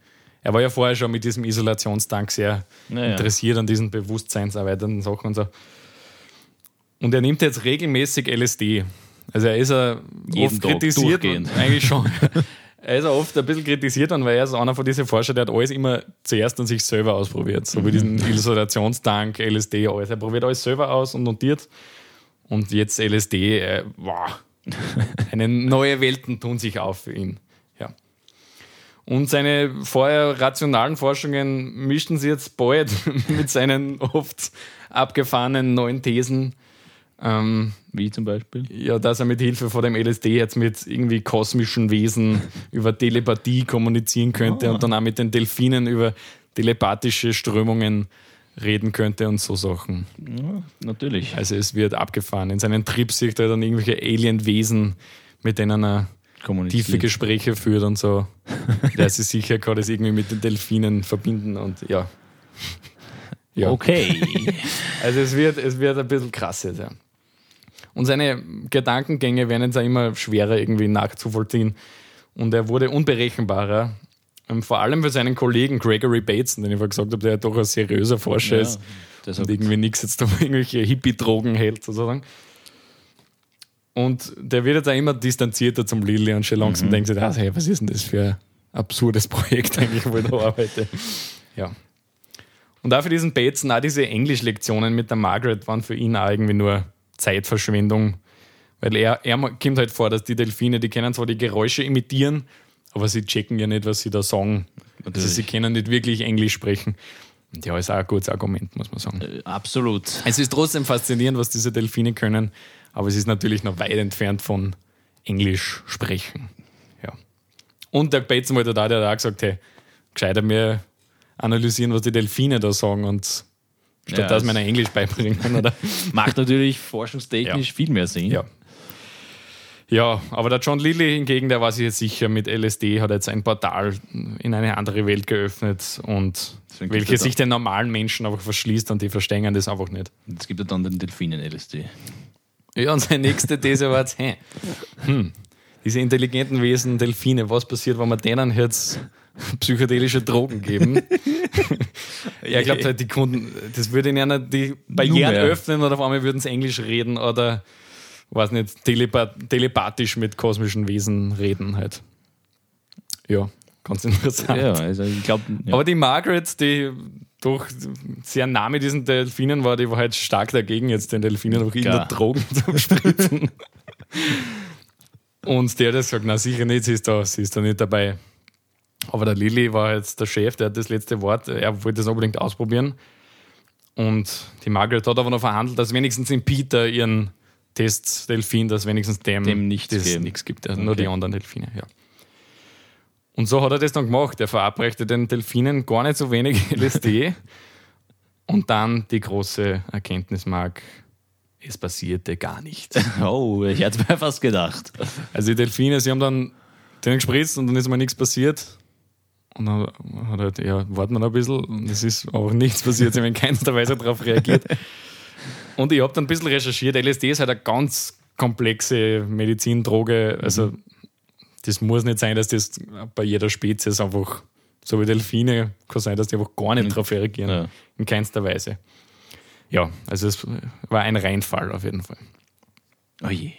Er war ja vorher schon mit diesem Isolationstank sehr Naja. interessiert an diesen bewusstseinserweiternden Sachen und so. Und er nimmt jetzt regelmäßig LSD. Also er ist ja oft Tag kritisiert, eigentlich schon. er ist ja oft ein bisschen kritisiert weil er ist einer von diesen Forschern, der hat alles immer zuerst an sich selber ausprobiert. So wie diesen Isolationstank, LSD, alles. Er probiert alles selber aus und notiert. Und jetzt LSD, äh, wow. Eine neue Welten tun sich auf für ihn. Ja. Und seine vorher rationalen Forschungen mischten sie jetzt bald mit seinen oft abgefahrenen neuen Thesen. Ähm, Wie zum Beispiel? ja, dass er mit Hilfe von dem LSD jetzt mit irgendwie kosmischen Wesen über Telepathie kommunizieren könnte und dann auch mit den Delfinen über telepathische Strömungen reden könnte und so Sachen. Ja, natürlich. Also es wird abgefahren. In seinen Trips sieht er dann irgendwelche Alien-Wesen, mit denen er tiefe Gespräche führt und so. Der ist sich sicher, kann das irgendwie mit den Delfinen verbinden und ja. Ja. Okay. Also es wird, es wird ein bisschen krass jetzt, ja. Und seine Gedankengänge werden jetzt auch immer schwerer irgendwie nachzuvollziehen. Und er wurde unberechenbarer. Ähm, Vor allem für seinen Kollegen Gregory Bateson, den ich vorher gesagt habe, der ja doch ein seriöser Forscher Ja, ist und irgendwie nichts jetzt da irgendwelche Hippie-Drogen hält, sozusagen. Und der wird jetzt auch immer distanzierter zum Lilly und schon langsam denkt sich, ah, hey, was ist denn das für ein absurdes Projekt eigentlich, wo ich da arbeite. Ja. Und auch für diesen Bateson, auch diese Englischlektionen mit der Margaret waren für ihn auch irgendwie nur Zeitverschwendung. Weil er, er kommt halt vor, dass die Delfine, die können zwar die Geräusche imitieren, aber sie checken ja nicht, was sie da sagen. Also Natürlich. sie können nicht wirklich Englisch sprechen. Und ja, ist auch ein gutes Argument, muss man sagen. Äh, Absolut. Es ist trotzdem faszinierend, was diese Delfine können, aber es ist natürlich noch weit entfernt von Englisch sprechen. Ja. Und der Bateson wollte da, der hat auch gesagt, hey, gescheiter mir analysieren, was die Delfine da sagen und statt Ja, dass ihnen Englisch beibringen, oder? Macht natürlich forschungstechnisch Ja. viel mehr Sinn. Ja. Ja, aber der John Lilly hingegen, der war sich jetzt sicher, mit LSD hat jetzt ein Portal in eine andere Welt geöffnet und welche sich den normalen Menschen einfach verschließt und die verstehen das einfach nicht. Es gibt ja dann den Delfinen-LSD. Ja, und seine nächste These war jetzt, hey, hm, diese intelligenten Wesen, Delfine, was passiert, wenn wir denen jetzt psychedelische Drogen geben? er glaubt halt, die Kunden, das würde ihnen die Barrieren mehr. öffnen oder auf einmal würden sie Englisch reden oder, weiß nicht, telepa telepathisch mit kosmischen Wesen reden halt. Ja, ganz interessant. Ja, also ich glaube, ja. Aber die Margaret, die doch sehr nah mit diesen Delfinen war, die war halt stark dagegen, jetzt den Delfinen noch Klar. irgendeine Drogen zu spritzen. Und der hat gesagt, na sicher nicht, sie ist da, sie ist da nicht dabei. Aber der Lilly war jetzt der Chef, der hat das letzte Wort, er wollte das unbedingt ausprobieren. Und die Margaret hat aber noch verhandelt, dass wenigstens in Peter ihren Testdelfin, dass wenigstens dem, Dem nichts nichts gibt. Also Nur Okay. die anderen Delfine, ja. Und so hat er das dann gemacht. Er verabreichte den Delfinen gar nicht so wenig LSD. Und dann die große Erkenntnis, Marc, es passierte gar nichts. oh, ich hätte mir fast gedacht. Also die Delfine, sie haben dann den gespritzt und dann ist mal nichts passiert. Und dann hat er halt, ja, warten wir noch ein bisschen. Und es ist auch nichts passiert. Sie haben in keinster Weise darauf reagiert. Und ich habe dann ein bisschen recherchiert. LSD ist halt eine ganz komplexe Medizindroge. Also das muss nicht sein, dass das bei jeder Spezies einfach, so wie Delfine, kann sein, dass die einfach gar nicht darauf reagieren. Ja. In keinster Weise. Ja, also es war ein Reinfall auf jeden Fall. Oh je.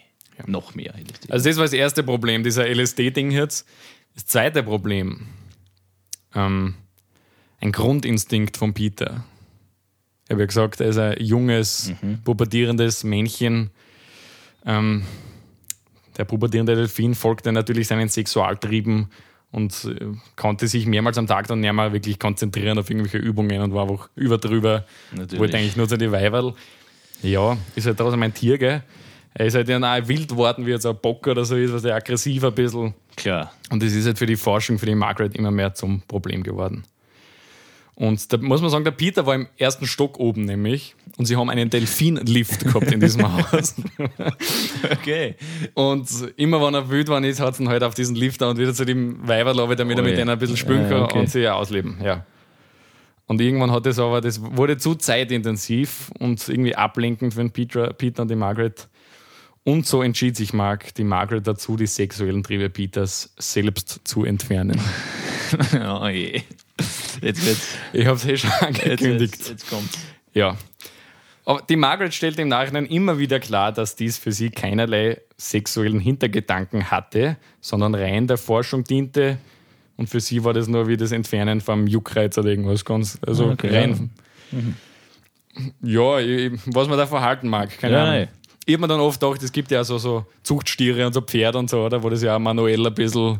Noch mehr LSD. Also das war das erste Problem, dieser LSD-Ding jetzt. Das zweite Problem, ähm, ein Grundinstinkt von Peter. Ich habe ja gesagt, er ist ein junges, pubertierendes Männchen. Ähm, der pubertierende Delfin folgte natürlich seinen Sexualtrieben und äh, konnte sich mehrmals am Tag dann nicht mehr wirklich konzentrieren auf irgendwelche Übungen und war einfach überdrüber. Natürlich. Wollte eigentlich nur zu die Weiberl. Ja, ist halt trotzdem ein Tier, gell? Er ist halt dann auch wild geworden, wie jetzt ein Bock oder so ist, was der aggressiv ein bisschen. Klar. Und das ist halt für die Forschung, für die Margaret immer mehr zum Problem geworden. Und da muss man sagen, der Peter war im ersten Stock oben nämlich und sie haben einen Delfin-Lift gehabt in diesem Haus. Okay. Und immer wenn er wütend war, ist, hat es ihn halt auf diesen Lifter und wieder zu dem Weiberl, damit er Oh mit denen ein bisschen spielen Ja, kann okay. und sie ausleben. Ja. Und irgendwann hat es aber, das wurde zu zeitintensiv und irgendwie ablenkend für den Peter, Peter und die Margaret. Und so entschied sich Mark, die Margaret dazu, die sexuellen Triebe Peters selbst zu entfernen. oh je. Jetzt wird's. Ich habe es eh schon Jetzt, angekündigt. jetzt, jetzt kommt's. Ja. Aber die Margaret stellt im Nachhinein immer wieder klar, dass dies für sie keinerlei sexuellen Hintergedanken hatte, sondern rein der Forschung diente. Und für sie war das nur wie das Entfernen vom Juckreiz oder irgendwas ganz. Also Okay, rein. Ja, ich, was man da verhalten mag. Keine Ja, Ahnung. nein. Ich habe mir dann oft gedacht, es gibt ja so, so Zuchtstiere und so Pferde und so, oder? Wo das ja auch manuell ein bisschen.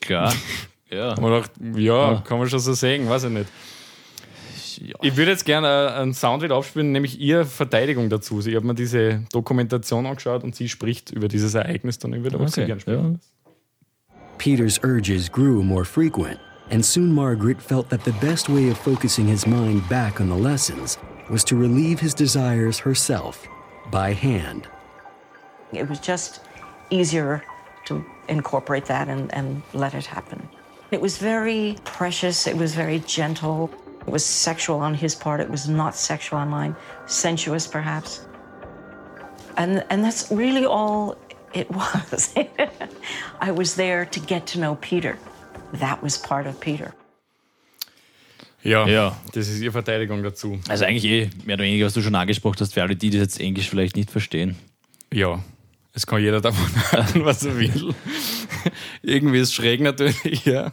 Klar. Ja. Man dachte, ja, kann man schon so sehen, weiß ich nicht. ja. Ich würde jetzt gerne einen Sound wieder aufspielen, nämlich ihre Verteidigung dazu. Ich habe mir diese Dokumentation angeschaut und sie spricht über dieses Ereignis dann. Ich würde aber sehr Okay. gerne spielen. Ja. Peter's urges grew more frequent, and soon Margaret felt that the best way of focusing his mind back on the lessons was to relieve his desires herself, by hand. It was just easier to incorporate that and, and let it happen. It was very precious, it was very gentle. It was sexual on his part, it was not sexual on mine, sensuous perhaps. And, and that's really all it was. I was there to get to know Peter. That was part of Peter. Ja, Ja. das ist ihre Verteidigung dazu. Also eigentlich eh mehr oder weniger, was du schon angesprochen hast, für alle, die das jetzt Englisch vielleicht nicht verstehen. Ja, es kann jeder davon halten, was er will. Irgendwie ist es schräg natürlich, ja.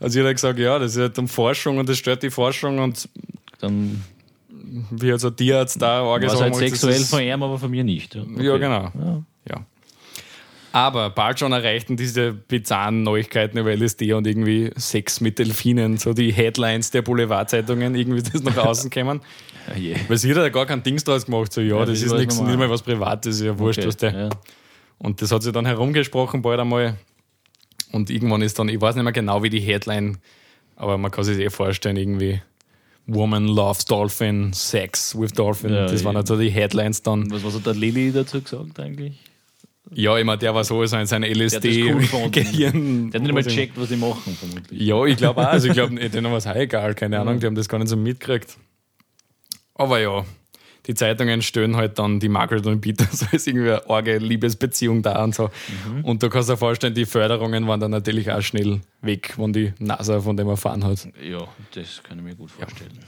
Also jeder hat gesagt, ja, das ist halt um Forschung und das stört die Forschung und Dann wie so ein Tierarzt da es gesagt halt sexuell von ihm, aber von mir nicht. Okay. Ja, genau. Ja. Aber bald schon erreichten diese bizarren Neuigkeiten über LSD und irgendwie Sex mit Delfinen, so die Headlines der Boulevardzeitungen, irgendwie das nach außen kämen. Ja, je. Weil sie hat ja gar keinen Dings draus gemacht, so ja, Ja, das wie ist nichts, nicht mal was Privates, ja wurscht, Okay, was der. ja. Und das hat sich dann herumgesprochen bald einmal. Und irgendwann ist dann, ich weiß nicht mehr genau, wie die Headline, aber man kann sich eh vorstellen, irgendwie Woman loves Dolphin, Sex with Dolphin. Ja, das waren ja. halt so die Headlines dann. Was, was hat der Lilly dazu gesagt eigentlich? Ja, meine, der war sowieso in seinem Der hat cool. LSD-Gehirn. Der hat nicht mal gecheckt, was sie machen, vermutlich. Ja, ich glaube auch. Also ich glaube, denen war es egal, keine Ahnung, die haben das gar nicht so mitgekriegt. Aber ja, die Zeitungen stellen halt dann die Margaret und Peter so als irgendwie eine arge Liebesbeziehung da und so. Mhm. Und du kannst dir vorstellen, die Förderungen waren dann natürlich auch schnell weg, wenn die NASA von dem erfahren hat. Ja, das kann ich mir gut vorstellen.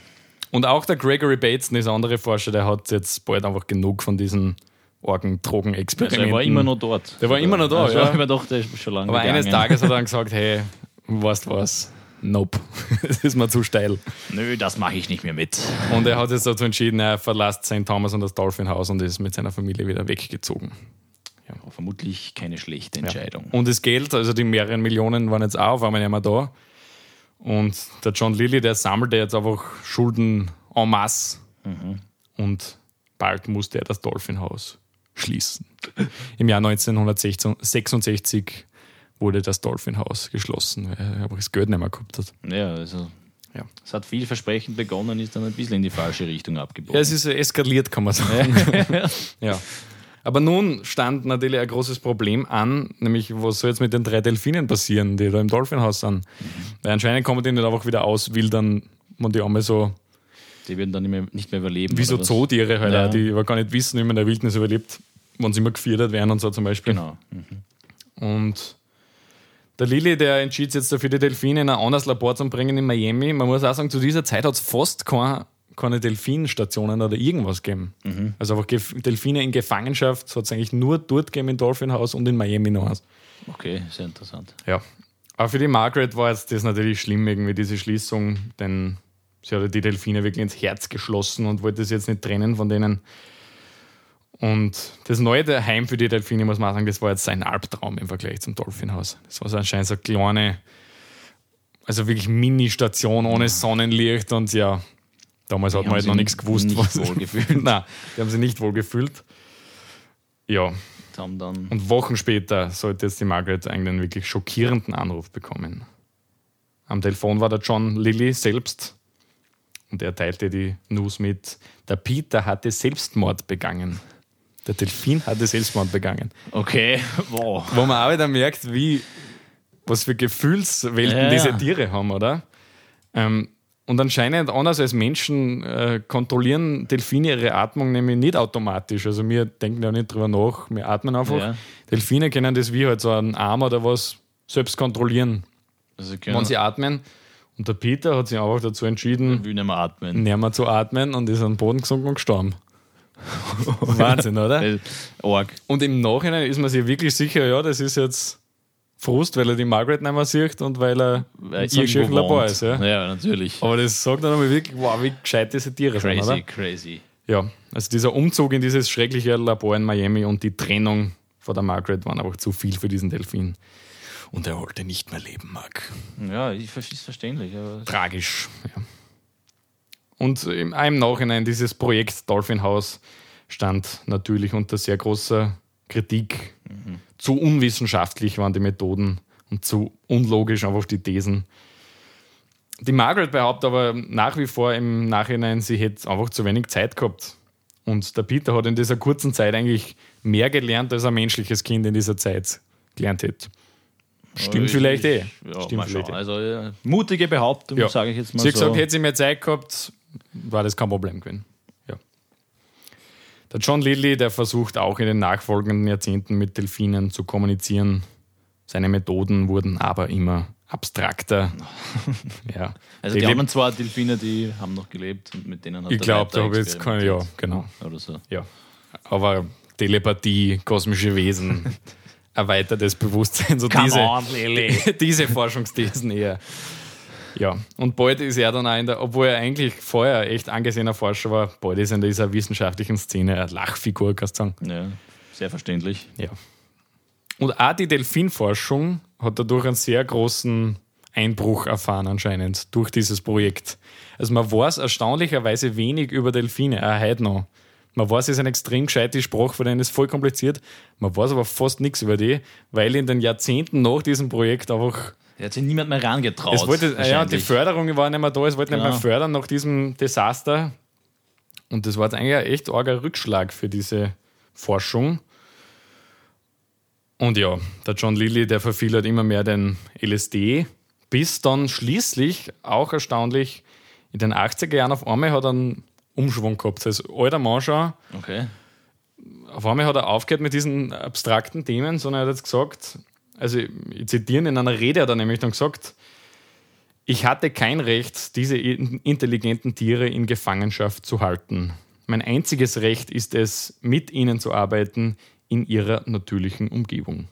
Und auch der Gregory Bateson ist ein anderer Forscher, der hat jetzt bald einfach genug von diesen argen Also Drogenexperimenten. er war immer noch dort. Der war immer noch da, also, ja. Ich mir gedacht, der ist schon lange Aber eines gegangen. Tages hat er dann gesagt, hey, weißt du was? Nope, das ist mir zu steil. Nö, das mache ich nicht mehr mit. Und er hat jetzt dazu entschieden, er verlässt St. Thomas und das Dolphin House und ist mit seiner Familie wieder weggezogen. Vermutlich keine schlechte Entscheidung. Und das Geld, also die mehreren Millionen, waren jetzt auch auf einmal nicht mehr da. Und der John Lilly, der sammelte jetzt einfach Schulden en masse. Und bald musste er das Dolphin House schließen. Im Jahr 1966 wurde das Dolphin House geschlossen, weil er einfach das Geld nicht mehr gehabt hat. Ja, also Ja. es hat vielversprechend begonnen, ist dann ein bisschen in die falsche Richtung abgebogen. Ja, es ist eskaliert, kann man sagen. ja. Aber nun stand natürlich ein großes Problem an, nämlich was soll jetzt mit den drei Delfinen passieren, die da im Dolphinhaus sind. Weil anscheinend man die nicht einfach wieder auswildern, wenn die einmal so, die würden dann nicht mehr, nicht mehr überleben. wie so? Zootiere halt, Ja. die aber gar nicht wissen, wie man in der Wildnis überlebt, wenn sie immer gefördert werden und so zum Beispiel. Genau. Und der Lilly, der entschied sich jetzt dafür, die Delfine in ein anderes Labor zu bringen in Miami. Man muss auch sagen, zu dieser Zeit hat es fast kein, keine Delfinstationen oder irgendwas gegeben. Also einfach Delfine in Gefangenschaft hat es eigentlich nur dort gegeben in Dolphin House und in Miami noch eins. Okay, sehr interessant. Ja. Aber für die Margaret war jetzt das natürlich schlimm, irgendwie diese Schließung, denn sie hat die Delfine wirklich ins Herz geschlossen und wollte das jetzt nicht trennen von denen. Und das neue Heim für die Delfine, muss man sagen, das war jetzt sein Albtraum im Vergleich zum Dolphinhaus. Das war so anscheinend so eine kleine, also wirklich Mini-Station ohne Sonnenlicht und ja, damals hat Die man halt noch nichts gewusst. nicht was- wohl gefühlt. Nein, die haben sich nicht wohl gefühlt. Ja, haben dann und Wochen später sollte jetzt die Margaret einen wirklich schockierenden Anruf bekommen. Am Telefon war der John Lilly selbst und er teilte die News mit, der Peter hatte Selbstmord begangen. Der Delfin hatte Selbstmord begangen. Okay, wow. Wo man auch wieder merkt, wie, was für Gefühlswelten Ja, diese. Tiere haben, oder? Ähm, Und anscheinend, anders als Menschen, äh, kontrollieren Delfine ihre Atmung nämlich nicht automatisch. Also wir denken ja nicht drüber nach, wir atmen einfach. Ja. Delfine können das wie halt so einen Arm oder was selbst kontrollieren, Also wenn sie atmen. Und der Peter hat sich einfach dazu entschieden, will nicht mehr atmen. näher mal zu atmen und ist an den Boden gesunken und gestorben. Wahnsinn, oder? Org. Und im Nachhinein ist man sich wirklich sicher, ja, das ist jetzt Frust, weil er die Margaret nicht mehr sieht und weil er Weil schönen irgendwo Labor ist. Ja. ja, natürlich. Aber das sagt dann einmal wirklich, wow, wie gescheit diese Tiere sind, Crazy, crazy. Ja, also dieser Umzug in dieses schreckliche Labor in Miami und die Trennung von der Margaret waren einfach zu viel für diesen Delfin. Und er wollte nicht mehr leben, Mark. Ja, ich ist verständlich. Aber Tragisch, ja. Und im, im Nachhinein, dieses Projekt Dolphin House stand natürlich unter sehr großer Kritik. Zu unwissenschaftlich waren die Methoden und zu unlogisch einfach die Thesen. Die Margaret behauptet aber nach wie vor im Nachhinein, sie hätte einfach zu wenig Zeit gehabt. Und der Peter hat in dieser kurzen Zeit eigentlich mehr gelernt, als ein menschliches Kind in dieser Zeit gelernt hätte. Stimmt ich- vielleicht eh. Ja, Stimmt vielleicht eh. Also ja, mutige Behauptung, Ja. sage ich jetzt mal Sie hat so. gesagt, hätte sie mehr Zeit gehabt, war das kein Problem gewesen. Ja. Der John Lilly, der versucht auch in den nachfolgenden Jahrzehnten mit Delfinen zu kommunizieren. Seine Methoden wurden aber immer abstrakter. ja. also Die die haben zwar Delfine, die haben noch gelebt und mit denen hat Ich glaube, da habe ich jetzt keine, ja, genau. Oder so. Ja. Aber Telepathie, kosmische Wesen, erweitertes Bewusstsein, so Come diese, on, diese Forschungsthesen eher. Ja, und bald ist er dann auch in der, obwohl er eigentlich vorher echt angesehener Forscher war, bald ist er in dieser wissenschaftlichen Szene eine Lachfigur, kannst du sagen. Ja, sehr verständlich. Ja. Und auch die Delfinforschung hat dadurch einen sehr großen Einbruch erfahren, anscheinend, durch dieses Projekt. Also man weiß erstaunlicherweise wenig über Delfine, auch heute noch. Man weiß, es ist eine extrem gescheite denen ist voll kompliziert. Man weiß aber fast nichts über die, weil in den Jahrzehnten nach diesem Projekt einfach Da hat sich niemand mehr rangetraut. es wollte, ja, die. Förderung war nicht mehr da, es wollte nicht Genau. mehr fördern nach diesem Desaster. Und das war jetzt eigentlich ein echt arger Rückschlag für diese Forschung. Und ja, der John Lilly, der verfiel halt immer mehr den LSD, bis dann schließlich, auch erstaunlich, in den 80er Jahren auf einmal hat einen Umschwung gehabt. Als alter Mann schon, Okay. auf einmal hat er aufgehört mit diesen abstrakten Themen, sondern er hat jetzt gesagt, also ich zitiere in einer Rede hat er nämlich dann gesagt, ich hatte kein Recht, diese in- intelligenten Tiere in Gefangenschaft zu halten. Mein einziges Recht ist es, mit ihnen zu arbeiten in ihrer natürlichen Umgebung.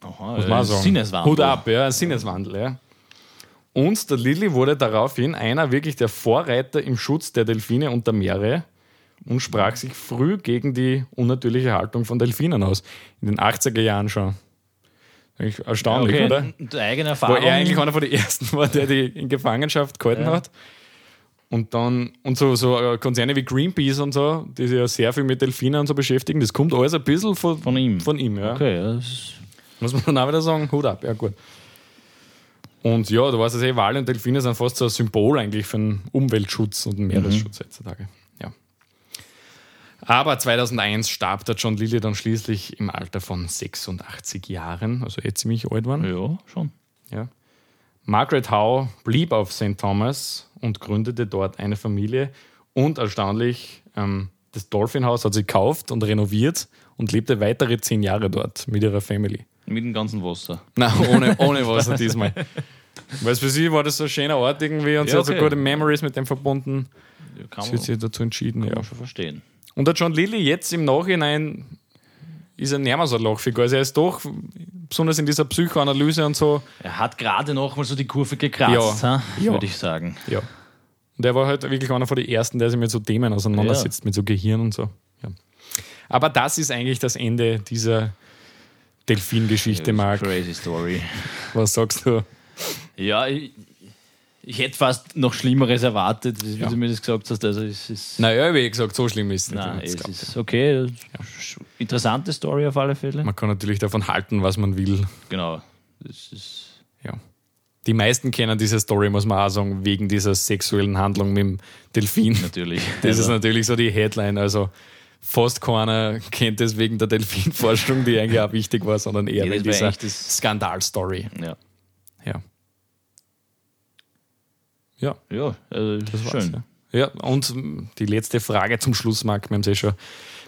Aha, Muss man auch sagen. Sinneswandel. Hut ab, ja, Sinneswandel, ja. Und der Lilly wurde daraufhin einer wirklich der Vorreiter im Schutz der Delfine und der Meere und sprach sich früh gegen die unnatürliche Haltung von Delfinen aus. In den 80er Jahren schon. Erstaunlich, okay. oder? Und eigene Wo Erfahrung. er eigentlich einer von den ersten war, der die in Gefangenschaft gehalten Ja. hat. Und dann, und so, so äh, Konzerne wie Greenpeace und so, die sich ja sehr viel mit Delfinen und so beschäftigen, das kommt alles ein bisschen von, Von ihm. Von ihm, ja. Okay, das Muss man dann auch wieder sagen, Hut ab, ja gut. Und ja, du weißt es eh, Wale und Delfine sind fast so ein Symbol eigentlich für den Umweltschutz und den Meeresschutz heutzutage. Ja. Aber 2001 starb der John Lilly dann schließlich im Alter von 86 Jahren, also eh ziemlich alt waren. ja, schon. Ja. Margaret Howe blieb auf St. Thomas und gründete dort eine Familie. Und erstaunlich, ähm, das Dolphin House hat sie gekauft und renoviert und lebte weitere zehn Jahre dort mit ihrer Family. Mit dem ganzen Wasser. Nein, ohne, ohne Wasser diesmal. Weil für sie war das so ein schöner Ort irgendwie und sie Ja, hat so gute Memories mit dem verbunden. Ja, kann Sie man, hat sich dazu entschieden. kann Ja. man schon verstehen. Und der John Lilly jetzt im Nachhinein ist er nicht mehr so eine Lachfigur. Also er ist doch, besonders in dieser Psychoanalyse und so, Er hat gerade noch mal so die Kurve gekratzt, Ja. Ja. würde ich sagen. Ja. Und er war halt wirklich einer von den ersten, der sich mit so Themen auseinandersetzt, mit so Gehirn und so. Ja. Aber das ist eigentlich das Ende dieser Delfin-Geschichte, Marc. Crazy Story. Was sagst du? Ja, ich, ich hätte fast noch Schlimmeres erwartet, wie Ja. du mir das gesagt hast. Also es ist, Naja, wie gesagt, so schlimm ist es nicht. nein, es glaubt ist okay. Interessante Story auf alle Fälle. Man kann natürlich davon halten, was man will. Genau. Das ist, Ja. Die meisten kennen diese Story, muss man auch sagen, wegen dieser sexuellen Handlung mit dem Delfin. natürlich. Das ist Also, natürlich so die Headline. Also fast keiner kennt es wegen der Delfinforschung, die eigentlich auch wichtig war, sondern eher Ja, wegen dieser Skandalstory. ja. Ja. Ja, Ja, äh, das war's. schön. Ja. ja, und die letzte Frage zum Schluss, Marc, wir haben es eh schon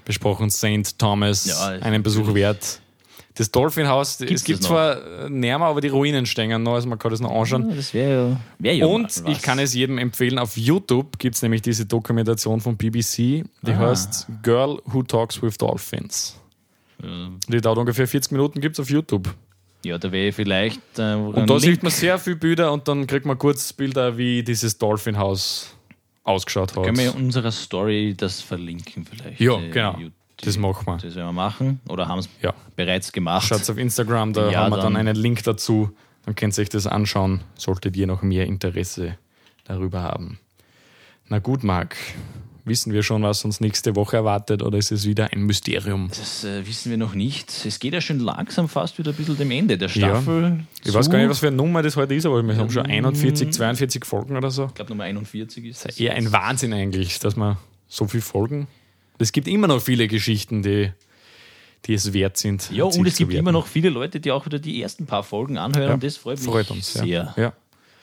besprochen, St. Thomas, Ja, einen Besuch wert. Das Dolphin House, Gibt's es gibt zwar äh, näher, aber die Ruinen stehen noch, also man kann das noch anschauen. Ja, das wäre ja, wär ja Und mal ich was. kann es jedem empfehlen, auf YouTube gibt es nämlich diese Dokumentation von BBC, die Ah. heißt Girl Who Talks with Dolphins. Die dauert ungefähr 40 Minuten, gibt es auf YouTube. Ja, da wäre vielleicht. Äh, Und da sieht man sehr viele Bilder und dann kriegt man kurz Bilder, wie dieses Dolphin House ausgeschaut hat. Können wir in unserer Story das verlinken vielleicht? Ja, Äh, genau. die- Das machen wir. Das werden wir machen oder haben es Ja. bereits gemacht. Schaut auf Instagram, da Ja, haben wir dann dann- einen Link dazu. Dann könnt ihr euch das anschauen, solltet ihr noch mehr Interesse darüber haben. Na gut, Marc, wissen wir schon, was uns nächste Woche erwartet oder ist es wieder ein Mysterium? Das äh, wissen wir noch nicht. Es geht ja schon langsam fast wieder ein bisschen dem Ende der Staffel. Ich weiß gar nicht, was für eine Nummer das heute ist, aber wir haben schon 41, 42 Folgen oder so. Ich glaube, Nummer 41 ist das. Eher ein Wahnsinn eigentlich, dass man so viele Folgen. Es gibt immer noch viele Geschichten, die, die es wert sind. Ja, und es gibt werden. immer noch viele Leute, die auch wieder die ersten paar Folgen anhören Ja, und das freut mich freut uns sehr. Ja. Ja.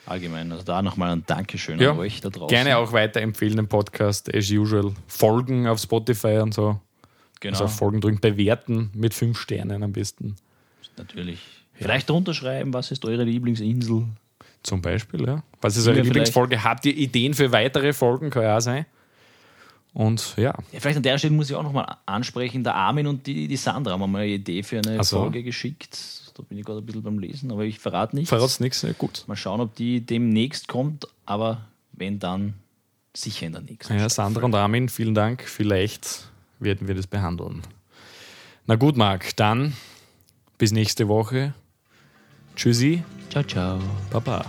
Allgemein. Also da nochmal ein Dankeschön Ja. an euch da draußen. Gerne auch weiterempfehlen den Podcast, as usual. Folgen auf Spotify und so. Genau, Also Folgen drücken, bewerten mit fünf Sternen am besten. natürlich. Vielleicht drunter schreiben, was ist eure Lieblingsinsel? Zum Beispiel, ja. Was ist eure vielleicht. Lieblingsfolge? Habt ihr Ideen für weitere Folgen? Kann ja auch sein. Und ja, Ja, vielleicht an der Stelle muss ich auch nochmal ansprechen, der Armin und die, die Sandra haben mir mal eine Idee für eine so. Folge geschickt. Da bin ich gerade ein bisschen beim Lesen, aber ich verrate nichts. verrat's nichts. Ja, gut. Mal schauen, ob die demnächst kommt, aber wenn dann, sicher in der nächsten. Ja, Sandra und Armin, vielen Dank. Vielleicht werden wir das behandeln. Na gut, Marc, dann bis nächste Woche. Tschüssi, Ciao, ciao. Baba.